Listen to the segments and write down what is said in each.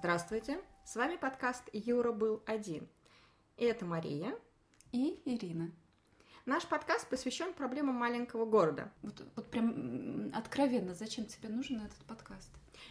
Здравствуйте, с вами подкаст «Юра был один». И это Мария. И Ирина. Наш подкаст посвящен проблемам маленького города. Вот, вот прям откровенно, зачем тебе нужен этот подкаст?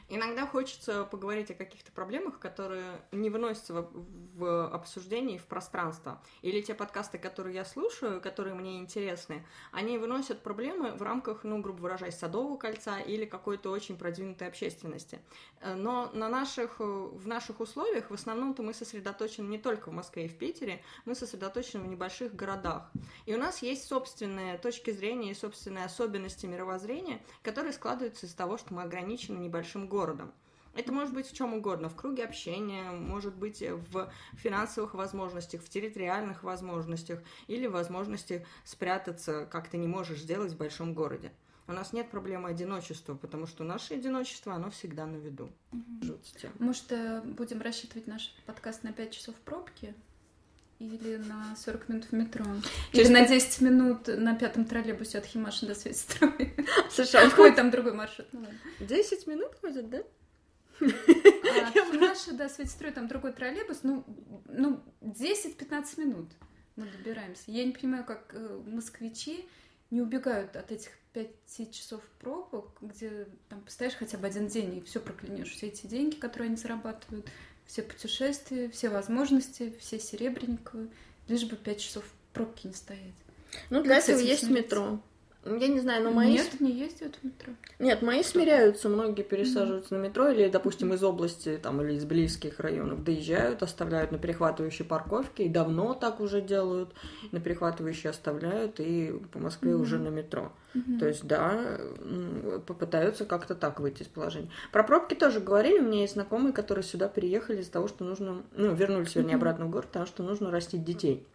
Иногда хочется поговорить о каких-то проблемах, которые не выносятся в, в обсуждение в пространство. Или те подкасты, которые я слушаю, которые мне интересны, они выносят проблемы в рамках, ну, грубо выражаясь, садового кольца или какой-то очень продвинутой общественности. Э, но на наших, в наших условиях в основном-то мы сосредоточены не только в Москве и в Питере, мы сосредоточены в небольших городах. И у нас есть собственные точки зрения и собственные особенности мировоззрения, которые складываются из того, что мы ограничены небольшим городом городом. Это может быть в чем угодно, в круге общения, может быть в финансовых возможностях, в территориальных возможностях или возможности спрятаться, как ты не можешь сделать в большом городе. У нас нет проблемы одиночества, потому что наше одиночество, оно всегда на виду. Угу. Может, э, будем рассчитывать наш подкаст на 5 часов пробки? Или на 40 минут в метро. Через... Или на 10 минут на пятом троллейбусе от Химаши до Светстроя. Слушай, а какой там другой маршрут? Ну, ладно. 10 минут ходит, да? А Химаши до Светстроя там другой троллейбус, ну, ну 10-15 минут мы добираемся. Я не понимаю, как э, москвичи не убегают от этих пяти часов пробок, где там постоишь хотя бы один день и все проклянешь, все эти деньги, которые они зарабатывают, все путешествия, все возможности, все серебряниковые, лишь бы пять часов пробки не стоять. Ну, для этого есть метро. Я не знаю, но мои... Нет, не ездят в метро. Нет, мои смиряются, многие пересаживаются mm-hmm. на метро, или, допустим, из области там, или из близких районов доезжают, оставляют на перехватывающей парковке, и давно так уже делают, на перехватывающей оставляют, и по Москве mm-hmm. уже на метро. Mm-hmm. То есть, да, попытаются как-то так выйти из положения. Про пробки тоже говорили, у меня есть знакомые, которые сюда переехали из-за того, что нужно, ну, вернулись, вернее, mm-hmm. обратно в город, потому что нужно растить детей.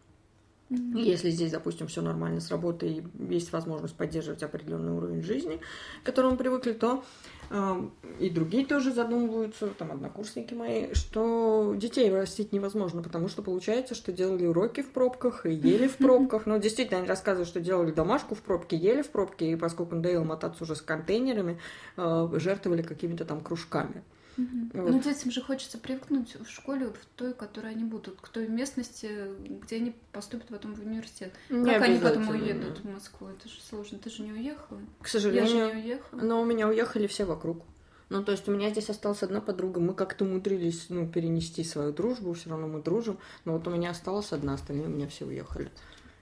Mm-hmm. Если здесь, допустим, все нормально с работой и есть возможность поддерживать определенный уровень жизни, к которому привыкли, то э, и другие тоже задумываются, там однокурсники мои, что детей растить невозможно, потому что получается, что делали уроки в пробках и ели в пробках. Ну, действительно, они рассказывают, что делали домашку в пробке, ели в пробке, и поскольку надоело мотаться уже с контейнерами, э, жертвовали какими-то там кружками. Угу. Вот. Ну, детям же хочется привыкнуть в школе, в той, которой они будут, к той местности, где они поступят потом в университет. Не как они потом уедут в Москву? Это же сложно. Ты же не уехала? К сожалению. Я же не уехала. Но у меня уехали все вокруг. Ну, то есть у меня здесь осталась одна подруга. Мы как-то умудрились, ну, перенести свою дружбу, все равно мы дружим. Но вот у меня осталась одна, остальные у меня все уехали.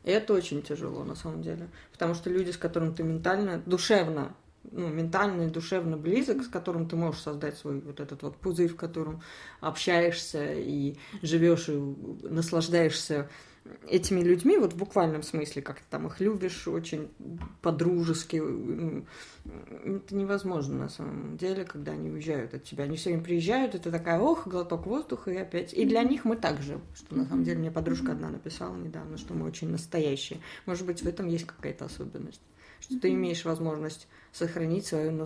И это очень тяжело, на самом деле. Потому что люди, с которыми ты ментально, душевно ну, ментально и душевно близок, с которым ты можешь создать свой вот этот вот пузырь, в котором общаешься и живешь и наслаждаешься этими людьми, вот в буквальном смысле, как ты там их любишь очень по-дружески, это невозможно на самом деле, когда они уезжают от тебя. Они все время приезжают, это такая, ох, глоток воздуха, и опять. И для них мы также, что на самом деле мне подружка одна написала недавно, что мы очень настоящие. Может быть, в этом есть какая-то особенность, что ты имеешь возможность сохранить свое,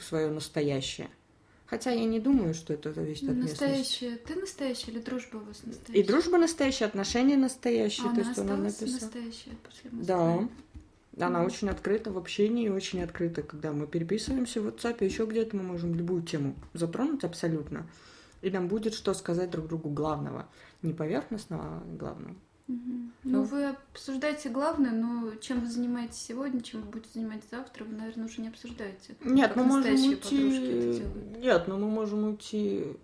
свое настоящее. Хотя я не думаю, что это зависит от настоящее. местности. Ты настоящая или дружба у вас настоящая? И дружба настоящая, отношения настоящие. А то она есть она написала. настоящая после Москвы? Да. Она mm очень открыта в общении, очень открыта, когда мы переписываемся в WhatsApp, еще где-то мы можем любую тему затронуть абсолютно. И нам будет что сказать друг другу главного. Не поверхностного, а главного. Угу. Ну, вы обсуждаете главное, но чем вы занимаетесь сегодня, чем вы будете заниматься завтра, вы, наверное, уже не обсуждаете. Нет, мы можем уйти... Нет, но мы можем уйти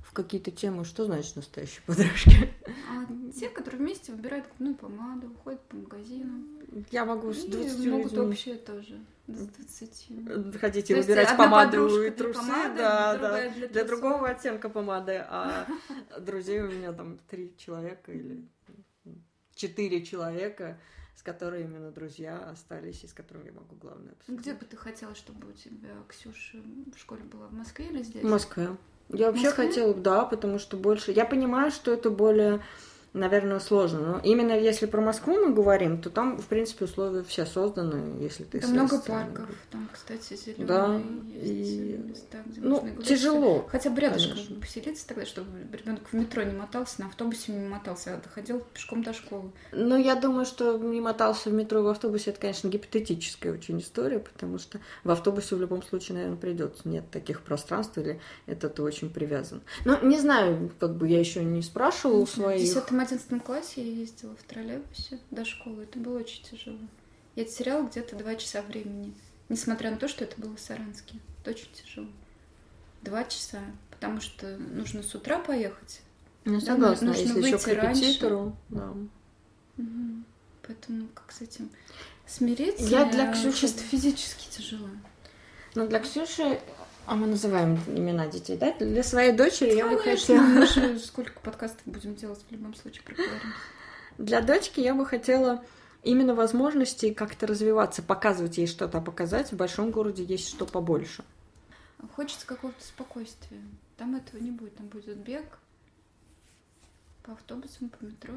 в какие-то темы. Что значит настоящие подружки? А те, которые вместе выбирают губную помаду, ходят по магазину. Я могу с 20 И могут людьми. общее тоже. С 20. Хотите То выбирать помаду и трусы, помады, да, да. Для, для другого оттенка помады, а друзей у меня там три человека или четыре человека, с которыми именно друзья остались, и с которыми я могу главное обсудить. Где бы ты хотела, чтобы у тебя Ксюша в школе была? В Москве или здесь? В Москве. Я вообще Москве? хотела, да, потому что больше... Я понимаю, что это более наверное, сложно. Но именно если про Москву мы говорим, то там, в принципе, условия все созданы, если ты Там много парков, там, кстати, зеленые Да, есть и- места, где Ну, можно гулять. тяжело. Хотя бы рядышком конечно. поселиться тогда, чтобы ребенок в метро не мотался, на автобусе не мотался, а доходил пешком до школы. Ну, я думаю, что не мотался в метро и в автобусе, это, конечно, гипотетическая очень история, потому что в автобусе в любом случае, наверное, придется. Нет таких пространств, или это ты очень привязан. Ну, не знаю, как бы я еще не спрашивала у В своих. 10-11 классе я ездила в троллейбусе до школы. Это было очень тяжело. Я теряла где-то два часа времени. Несмотря на то, что это было в Саранске. Это очень тяжело. Два часа. Потому что нужно с утра поехать. Ну, Да, согласна, нужно если еще к выйти раньше. репетитору. Да. Мгм. Поэтому как с этим смириться? Я для Ксюши- чисто физически тяжело. Но для Ксюши, а мы называем имена детей, да? Для своей дочери я бы хотела... мы же сколько подкастов будем делать в любом случае проговорим. Для дочки я бы хотела именно возможности как-то развиваться, показывать ей что-то, а показать в большом городе есть что побольше. Хочется какого-то спокойствия. Там этого не будет. Там будет бег по автобусам, по метро.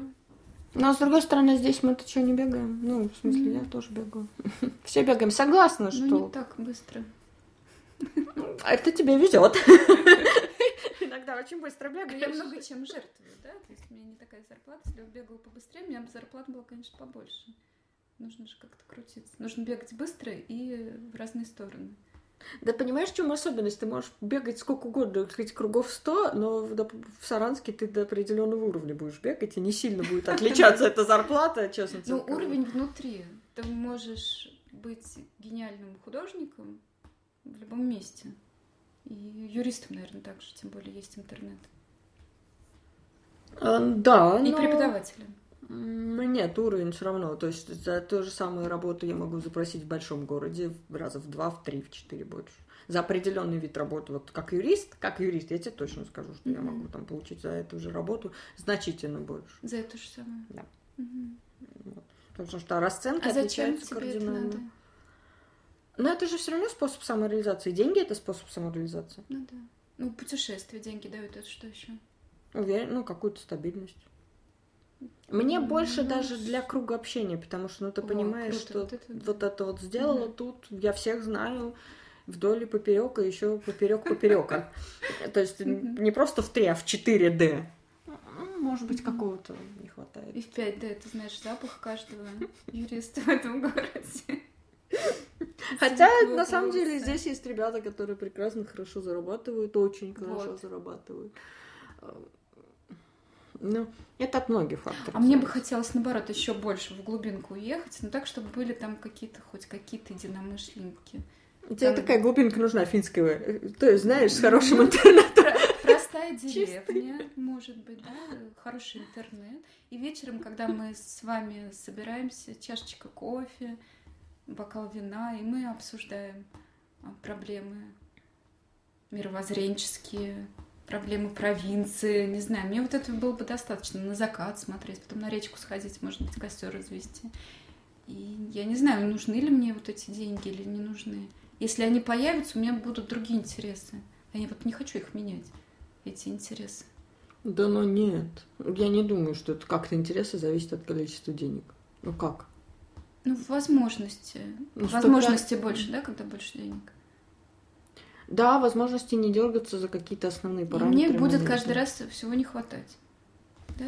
Но, а с другой стороны, здесь мы-то что, не бегаем? Ну, в смысле, я тоже бегаю. Все бегаем. Согласна, Ну, не что так быстро. А это тебе везет. Иногда очень быстро Я бегаешь. много чем жертвую, да? То есть у меня не такая зарплата. Если бы бегала побыстрее, у меня бы зарплата была, конечно, побольше. Нужно же как-то крутиться. Нужно бегать быстро и в разные стороны. Да понимаешь, в чем особенность? Ты можешь бегать сколько угодно, хоть кругов 100, но в, Саранске ты до определенного уровня будешь бегать, и не сильно будет отличаться эта зарплата, честно Ну, уровень внутри. Ты можешь быть гениальным художником в любом месте. И юристом, наверное, также, тем более есть интернет. А, Да, И но- преподавателем. М, Нет, уровень все равно. То есть за ту же самую работу я могу запросить в большом городе в раза в два, в три, в четыре больше. За определенный вид работы. Вот как юрист, как юрист, я тебе точно скажу, что я Мгм. могу там получить за эту же работу значительно больше. За это же самое. Да. Мгм. Потому что расценки А зачем отличаются тебе это кардинально. надо? Но это же все равно способ самореализации. Деньги это способ самореализации. Ну да. Ну, путешествия деньги дают, это что еще? Уверен, ну, какую-то стабильность. Мне Ну, больше ну, даже для круга общения, потому что, ну, ты О, понимаешь, круто, что вот это да. вот это вот сделала Мгм. тут, я всех знаю вдоль и поперек, и еще поперек поперека. То есть не просто в 3, а в 4D. Может быть, какого-то не хватает. И в 5D ты знаешь запах каждого юриста в этом городе. Хотя, Цвет на самом деле, здесь есть ребята, которые прекрасно хорошо зарабатывают, очень хорошо Вот. зарабатывают. Ну, это от многих факторов. А мне бы хотелось, наоборот, еще больше в глубинку уехать, но так, чтобы были там какие-то, хоть какие-то единомышленники. Тебе там- такая глубинка нужна финская. э, То есть, знаешь, с хорошим интернетом. Про- Простая деревня, может быть, да, хороший интернет. И вечером, когда мы с вами собираемся, чашечка кофе, бокал вина, и мы обсуждаем а, проблемы мировоззренческие, проблемы провинции, не знаю, мне вот этого было бы достаточно. На закат смотреть, потом на речку сходить, может быть, костер развести. И я не знаю, нужны ли мне вот эти деньги или не нужны. Если они появятся, у меня будут другие интересы. А я вот не хочу их менять, эти интересы. Да ну нет. Я не думаю, что это как-то интересы зависит от количества денег. Ну как? Ну, возможности. Ну, возможности больше, да, когда больше денег. Да, возможности не дергаться за какие-то основные И параметры. мне будет момента. каждый раз всего не хватать. Да?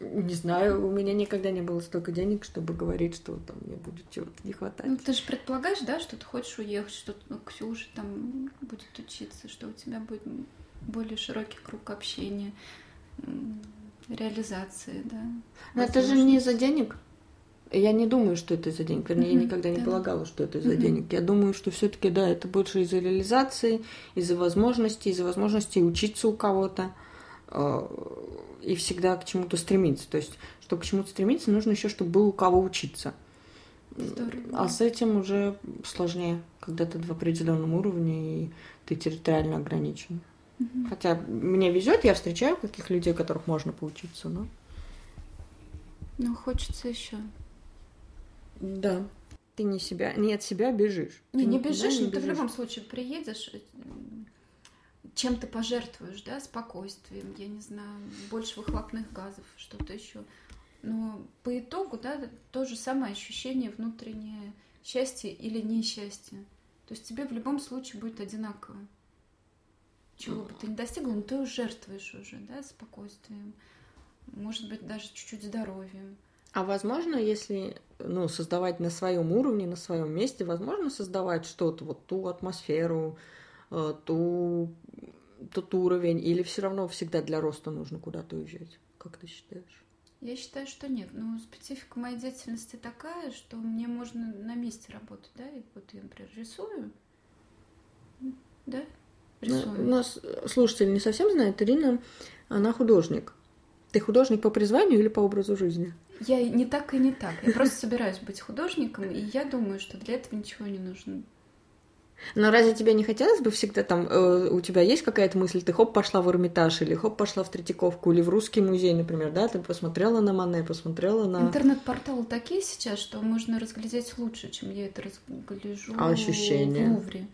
Не знаю, у меня никогда не было столько денег, чтобы говорить, что там мне будет чего-то не хватать. Ну, ты же предполагаешь, да, что ты хочешь уехать, что ну, Ксюша там будет учиться, что у тебя будет более широкий круг общения, реализации, да. Но это же не из-за денег. Я не думаю, что это из-за денег. Вернее, я Мгм, никогда не да. полагала, что это из-за Мгм. денег. Я думаю, что все-таки, да, это больше из-за реализации, из-за возможностей, из-за возможности учиться у кого-то э, и всегда к чему-то стремиться. То есть, чтобы к чему-то стремиться, нужно еще, чтобы было у кого учиться. Здорово. А с этим уже сложнее, когда ты в определенном уровне и ты территориально ограничен. Мгм. Хотя мне везет, я встречаю каких людей, которых можно поучиться, но. Ну, хочется еще. Да. Ты не себя, не от себя бежишь. Не, Ты не бежишь, но ты в бежишь. любом случае приедешь, э, чем ты пожертвуешь, да, спокойствием, я не знаю, больше выхлопных газов, что-то еще. Но по итогу, да, то же самое ощущение внутреннее счастья или несчастья. То есть тебе в любом случае будет одинаково. Чего бы ты ни достигла, но ты жертвуешь уже, да, спокойствием. Может быть, даже чуть-чуть здоровьем. А возможно, если ну, создавать на своем уровне, на своем месте, возможно создавать что-то, вот ту атмосферу, э, ту, тот уровень, или все равно всегда для роста нужно куда-то уезжать? Как ты считаешь? Я считаю, что нет. Но специфика моей деятельности такая, что мне можно на месте работать, да, и вот я, например, рисую, да, рисую. У нас слушатель не совсем знает, Ирина, она художник. Ты художник по призванию или по образу жизни? Я не так и не так. Я просто собираюсь быть художником, и я думаю, что для этого ничего не нужно. Но разве тебе не хотелось бы всегда там, э, у тебя есть какая-то мысль, ты хоп пошла в Эрмитаж, или хоп пошла в Третьяковку, или в Русский музей, например, да, ты посмотрела на Мане, посмотрела на... Интернет-порталы такие сейчас, что можно разглядеть лучше, чем я это разгляжу а ощущения? в Лувре.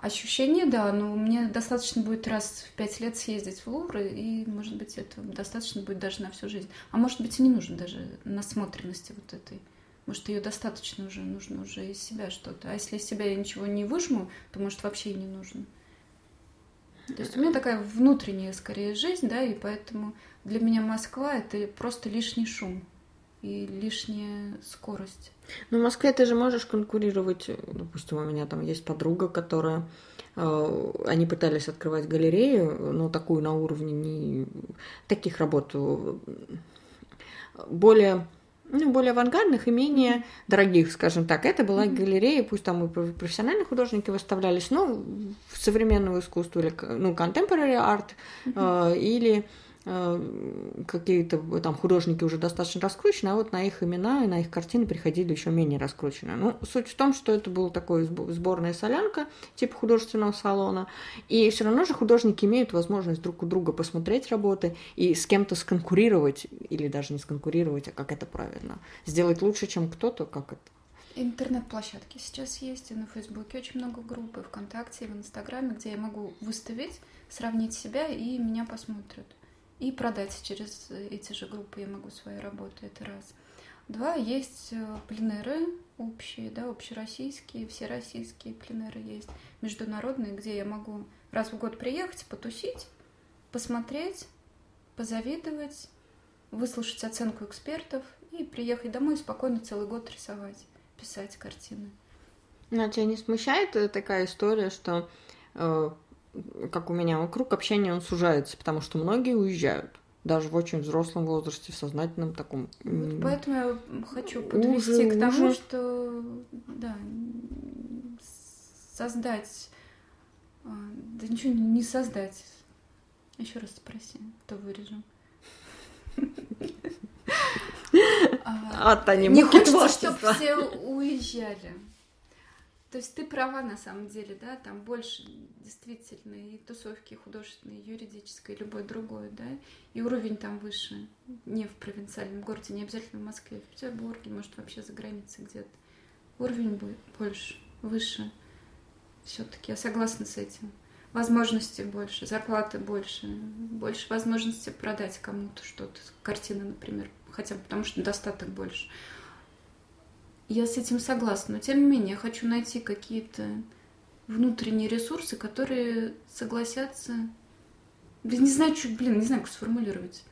Ощущение, да, но мне достаточно будет раз в пять лет съездить в Лувр, и, может быть, это достаточно будет даже на всю жизнь. А может быть, и не нужно даже насмотренности вот этой. Может, ее достаточно уже, нужно уже из себя что-то. А если из себя я ничего не выжму, то, может, вообще и не нужно. То есть у меня такая внутренняя, скорее, жизнь, да, и поэтому для меня Москва — это просто лишний шум и лишняя скорость. Ну, в Москве ты же можешь конкурировать. Допустим, у меня там есть подруга, которая э, они пытались открывать галерею, но такую на уровне не таких работ э, более ну, более авангардных и менее дорогих, скажем так. Это была mm-hmm. галерея, пусть там и профессиональные художники выставлялись, но в современного искусства или ну, contemporary art mm-hmm. э, или Э, какие-то там художники уже достаточно раскручены, а вот на их имена и на их картины приходили еще менее раскрученные. Ну, суть в том, что это была такой сборная солянка, типа художественного салона, и все равно же художники имеют возможность друг у друга посмотреть работы и с кем-то сконкурировать, или даже не сконкурировать, а как это правильно, сделать лучше, чем кто-то, как это. Интернет-площадки сейчас есть, и на Фейсбуке очень много групп, и ВКонтакте, и в Инстаграме, где я могу выставить, сравнить себя, и меня посмотрят и продать через эти же группы я могу свои работы, это раз. Два, есть э, пленеры общие, да, общероссийские, все российские пленеры есть, международные, где я могу раз в год приехать, потусить, посмотреть, позавидовать, выслушать оценку экспертов и приехать домой и спокойно целый год рисовать, писать картины. Ну, а тебя не смущает э, такая история, что э, как у меня, круг общения он сужается, потому что многие уезжают даже в очень взрослом возрасте, в сознательном таком. Вот поэтому я хочу подвести уже, к тому, уже... что да, создать, а, да ничего не создать. Еще раз спроси, то вырежем. А, не хочется, чтобы все уезжали. То есть ты права на самом деле, да, там больше действительно и тусовки художественной, юридической, любой другой, да, и уровень там выше, не в провинциальном городе, не обязательно в Москве, в Петербурге, может вообще за границей где-то. Уровень больше, выше. Все-таки я согласна с этим. Возможности больше, зарплаты больше, больше возможности продать кому-то что-то, картины, например, хотя бы потому что достаток больше. Я с этим согласна, но тем не менее я хочу найти какие-то внутренние ресурсы, которые согласятся. Да не знаю, что, блин, не знаю, как сформулировать.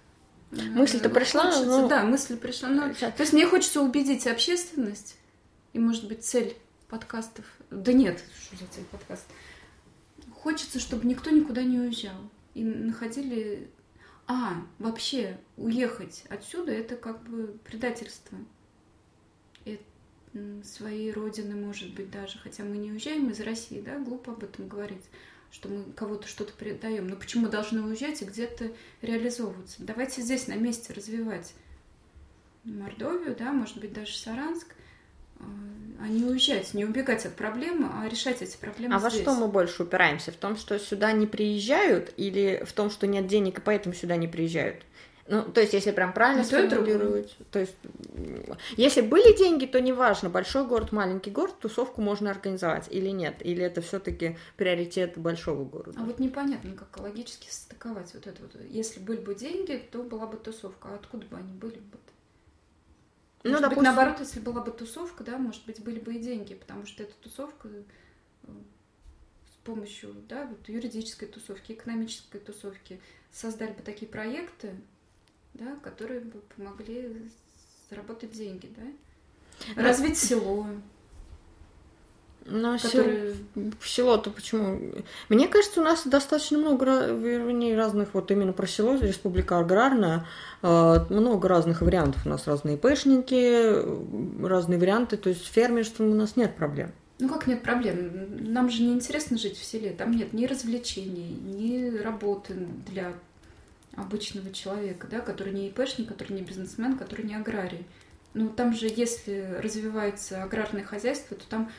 Мысль-то пришла, хочется, но... Да, мысль пришла. Но... То есть мне хочется убедить общественность, и, может быть, цель подкастов... Да нет, что за цель подкаст? Хочется, чтобы никто никуда не уезжал. И находили... А, вообще, уехать отсюда — это как бы предательство своей родины, может быть, даже, хотя мы не уезжаем из России, да, глупо об этом говорить, что мы кого-то что-то предаем. Но почему должны уезжать и где-то реализовываться? Давайте здесь на месте развивать Мордовию, да, может быть, даже Саранск, а, а не уезжать, не убегать от проблемы, а решать эти проблемы А здесь. во что мы больше упираемся? В том, что сюда не приезжают или в том, что нет денег и поэтому сюда не приезжают? Ну, то есть, если прям правильно Ну, сформулировать. То есть, если были деньги, то неважно, большой город, маленький город, тусовку можно организовать или нет. Или это все-таки приоритет большого города. А вот непонятно, как логически стыковать вот это вот. Если были бы деньги, то была бы тусовка. А откуда бы они были бы? Ну, Может быть, допустим- наоборот, если была бы тусовка, да, может быть, были бы и деньги, потому что эта тусовка э, с помощью, да, вот юридической тусовки, экономической тусовки создали бы такие проекты, да, которые бы помогли заработать деньги, да, Да. развить село, Но сел- которое... в село-то почему? Мне кажется, у нас достаточно много вернее, разных, вот именно про село, республика аграрная, э, много разных вариантов. У нас разные пэшники, разные варианты, то есть с фермерством у нас нет проблем. Ну как нет проблем? Нам же не интересно жить в селе. Там нет ни развлечений, ни работы для обычного человека, да, который не ИПшник, который не бизнесмен, который не аграрий. Ну там же, если развивается аграрное хозяйство, то там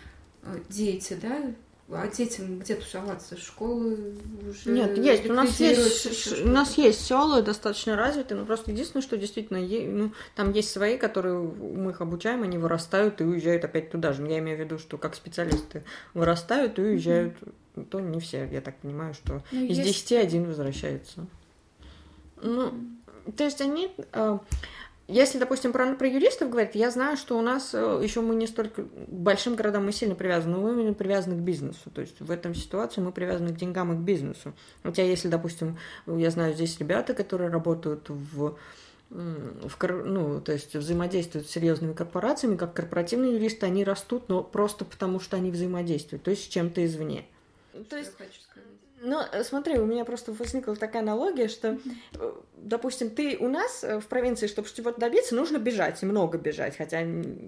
э, дети, да, а детям где тусоваться? Школы уже Нет, есть. У нас есть, у нас есть села достаточно развитые, но просто единственное, что действительно, ну, там есть свои, которые мы их обучаем, они вырастают и уезжают опять туда же. Я имею в виду, что как специалисты вырастают и уезжают, то не все, я так понимаю, что Ну, из есть- 10 один возвращается. Ну, то есть они... э, Если, допустим, про, про юристов говорить, я знаю, что у нас еще мы не столько к большим городам мы сильно привязаны, но мы именно привязаны к бизнесу. То есть в этом ситуации мы привязаны к деньгам и к бизнесу. Хотя если, допустим, я знаю здесь ребята, которые работают в в, ну, то есть взаимодействуют с серьезными корпорациями, как корпоративные юристы, они растут, но просто потому, что они взаимодействуют, то есть с чем-то извне. Что То есть я хочу сказать. Ну, э, смотри, у меня просто возникла такая аналогия, что, э, допустим, ты у нас э, в провинции, чтобы чего-то добиться, нужно бежать, и много бежать, хотя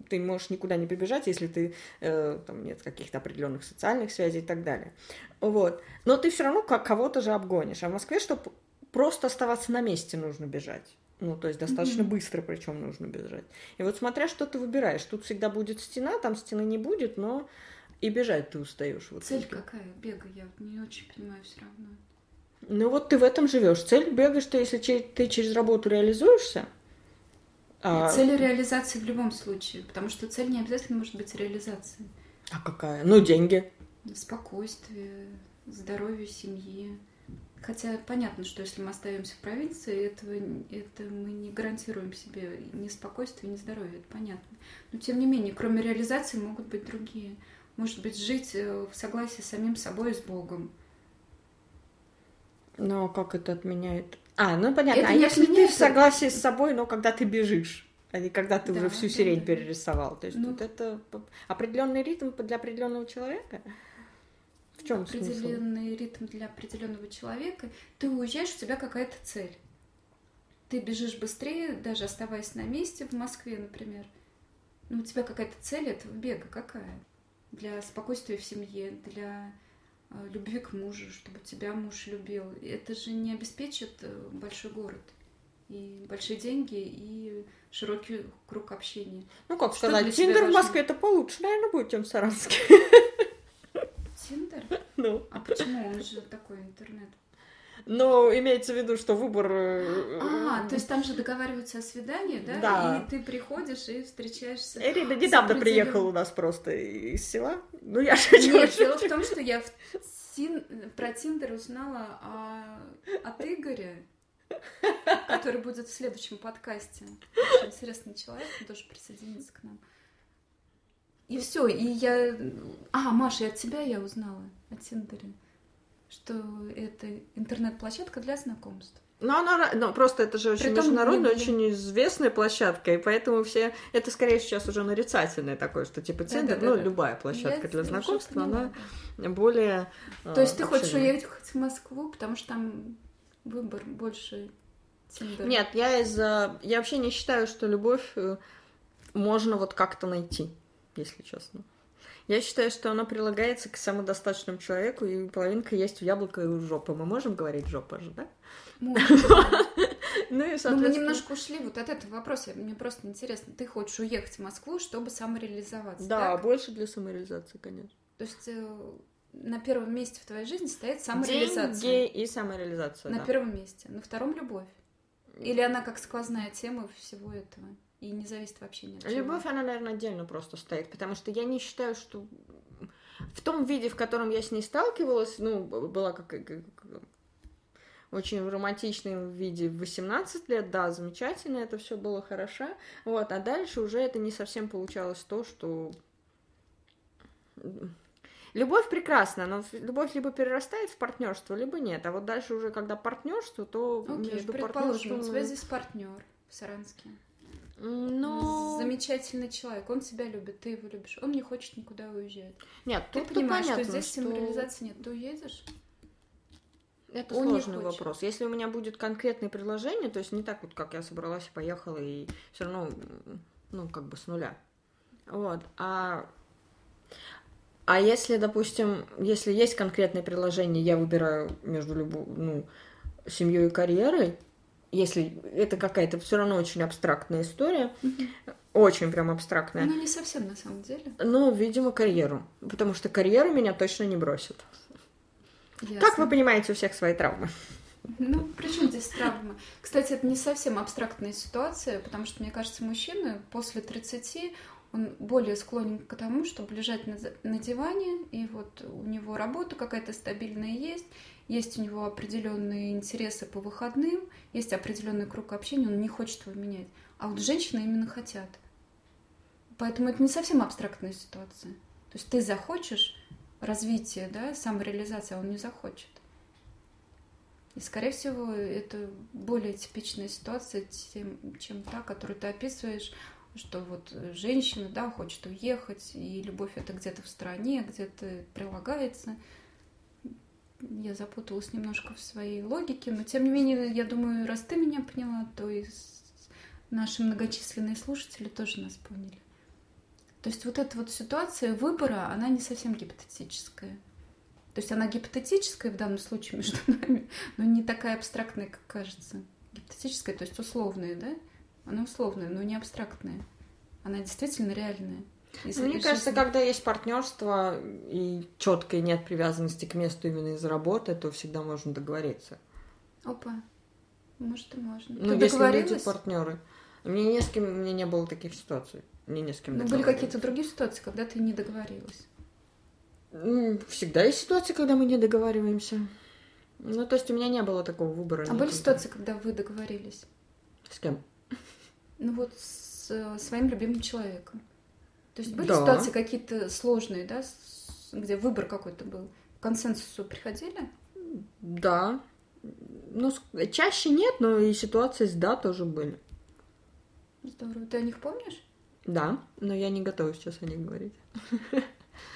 ты можешь никуда не побежать, если ты, э, там нет каких-то определенных социальных связей и так далее. Вот. Но ты все равно кого-то же обгонишь. А в Москве, чтобы просто оставаться на месте, нужно бежать. Ну, то есть достаточно Мгм. быстро, причем нужно бежать. И вот смотря, что ты выбираешь. Тут всегда будет стена, там стены не будет, но и бежать ты устаешь. Вот Цель это. какая? Бега, я не очень понимаю все равно. Ну вот ты в этом живешь. Цель бега, что если ты через работу реализуешься, а, Цель реализации в любом случае, потому что цель не обязательно может быть реализацией. а какая? Ну, деньги. Спокойствие, здоровье семьи. Хотя понятно, что если мы остаемся в провинции, этого, это мы не гарантируем себе ни спокойствия, ни здоровья, это понятно. Но тем не менее, кроме реализации могут быть другие. Может быть, жить э, в согласии с самим собой и с Богом. Но как это отменяет? А, ну понятно. Это а если ты отменяет, в согласии с собой, но когда ты бежишь, а не когда ты Да, уже всю сирень да. перерисовал. То есть Ну. вот это определенный ритм для определенного человека. В чем смысл? определенный ритм для определенного человека, ты уезжаешь, у тебя какая-то цель. Ты бежишь быстрее, даже оставаясь на месте в Москве, например. Но у тебя какая-то цель этого бега какая? Для спокойствия в семье, для э, любви к мужу, чтобы тебя муж любил. Это же не обеспечит э, большой город и большие деньги и широкий круг общения. Ну как Что сказать, Тиндер в? Москве это получше, наверное, будет, чем в Саранске. Тиндер? Ну. А почему он же такой интернет? Но имеется в виду, что выбор... э, А, то есть там же договариваются о свидании, да? Да. И ты приходишь и встречаешься. Эрида с недавно приехала у нас просто из села. Ну, я шучу. Нет, дело в том, что я Тин- про Тиндер узнала о- от Игоря, который будет в следующем подкасте. Очень интересный человек, он тоже присоединится к нам. И все, и я... А, Маша, и от тебя я узнала о Тиндере, что это интернет-площадка для знакомств. Ну, она, ра- ну, просто это же очень Притом международная, очень известная площадка, и поэтому все... Это скорее сейчас уже нарицательное такое, что типа Тиндер, ну, Да-да-да-да. любая площадка Я для знакомства, поняла, она да. более... То есть э, ты хочешь уехать в Москву, потому что там выбор больше Тиндера? Нет, я из-за... Я вообще не считаю, что любовь э, можно вот как-то найти, если честно. Я считаю, что она прилагается к самодостаточному человеку, и половинка есть у яблока и у жопы. Мы можем говорить жопа же, да? Ну и, Но мы соответственно... немножко ушли вот от этого вопроса. Мне просто интересно, ты хочешь уехать в Москву, чтобы самореализоваться, Да, так? больше для самореализации, конечно. То есть э, на первом месте в твоей жизни стоит самореализация. Деньги и самореализация, На да. первом месте. На втором любовь. Или она как сквозная тема всего этого? И не зависит вообще ни от чего? Любовь, она, наверное, отдельно просто стоит, потому что я не считаю, что в том виде, в котором я с ней сталкивалась, ну, была как, как очень в романтичном виде в 18 лет, да, замечательно, это все было хорошо, вот, а дальше уже это не совсем получалось то, что Любовь прекрасна, но любовь либо перерастает в партнерство, либо нет. А вот дальше уже, когда партнерство, то Окей, между предположим, у тебя здесь партнер в Саранске. Но... Замечательный человек, он тебя любит, ты его любишь, он не хочет никуда уезжать. Нет, ты понимаешь, понятно, что здесь что... самореализации нет, ты уедешь? Это Он сложный вопрос. Если у меня будет конкретное предложение, то есть не так вот, как я собралась и поехала, и все равно, ну, как бы с нуля. Вот. А, а если, допустим, если есть конкретное предложение, я выбираю между любу, ну, семьей и карьерой, если это какая-то все равно очень абстрактная история, очень прям абстрактная, Ну, не совсем на самом деле. но, видимо, карьеру. Потому что карьера меня точно не бросит. Как Ясно. вы понимаете, у всех свои травмы. Ну, при чем здесь травма? Кстати, это не совсем абстрактная ситуация, потому что, мне кажется, мужчина после 30, он более склонен к тому, чтобы лежать на, на диване, и вот у него работа какая-то стабильная есть, есть у него определенные интересы по выходным, есть определенный круг общения, он не хочет его менять. А вот женщины именно хотят. Поэтому это не совсем абстрактная ситуация. То есть ты захочешь развития, да, самореализации, а он не захочет. И, скорее всего, это более типичная ситуация, тем, чем та, которую ты описываешь, что вот женщина, да, хочет уехать, и любовь это где-то в стороне, где-то прилагается. Я запуталась немножко в своей логике, но тем не менее, я думаю, раз ты меня поняла, то и наши многочисленные слушатели тоже нас поняли. То есть вот эта вот ситуация выбора, она не совсем гипотетическая. То есть она гипотетическая в данном случае между нами, но не такая абстрактная, как кажется. Гипотетическая, то есть условная, да? Она условная, но не абстрактная. Она действительно реальная. Из- Мне кажется, когда есть партнерство и четкой нет привязанности к месту именно из работы, то всегда можно договориться. Опа. Может, и можно. Ну, Ты если люди партнеры. Мне не с кем, у меня не было таких ситуаций. Мне не с кем Ну, были какие-то другие ситуации, когда ты не договорилась. Всегда есть ситуации, когда мы не договариваемся. Ну, то есть у меня не было такого выбора. А были никогда. ситуации, когда вы договорились? С кем? Ну вот с э, своим любимым человеком. То есть были Да. ситуации какие-то сложные, да, где выбор какой-то был? К консенсусу приходили? Да. Ну, чаще нет, но и ситуации с да тоже были. Здорово. Ты о них помнишь? Да, но я не готова сейчас о них говорить.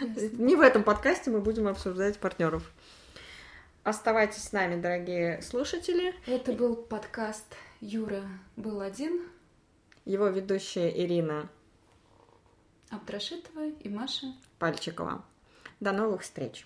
Не в этом подкасте мы будем обсуждать партнеров. Оставайтесь с нами, дорогие слушатели. Это был подкаст Юра был один, Его ведущая Ирина Абдрашитова и Маша. Пальчикова. До новых встреч!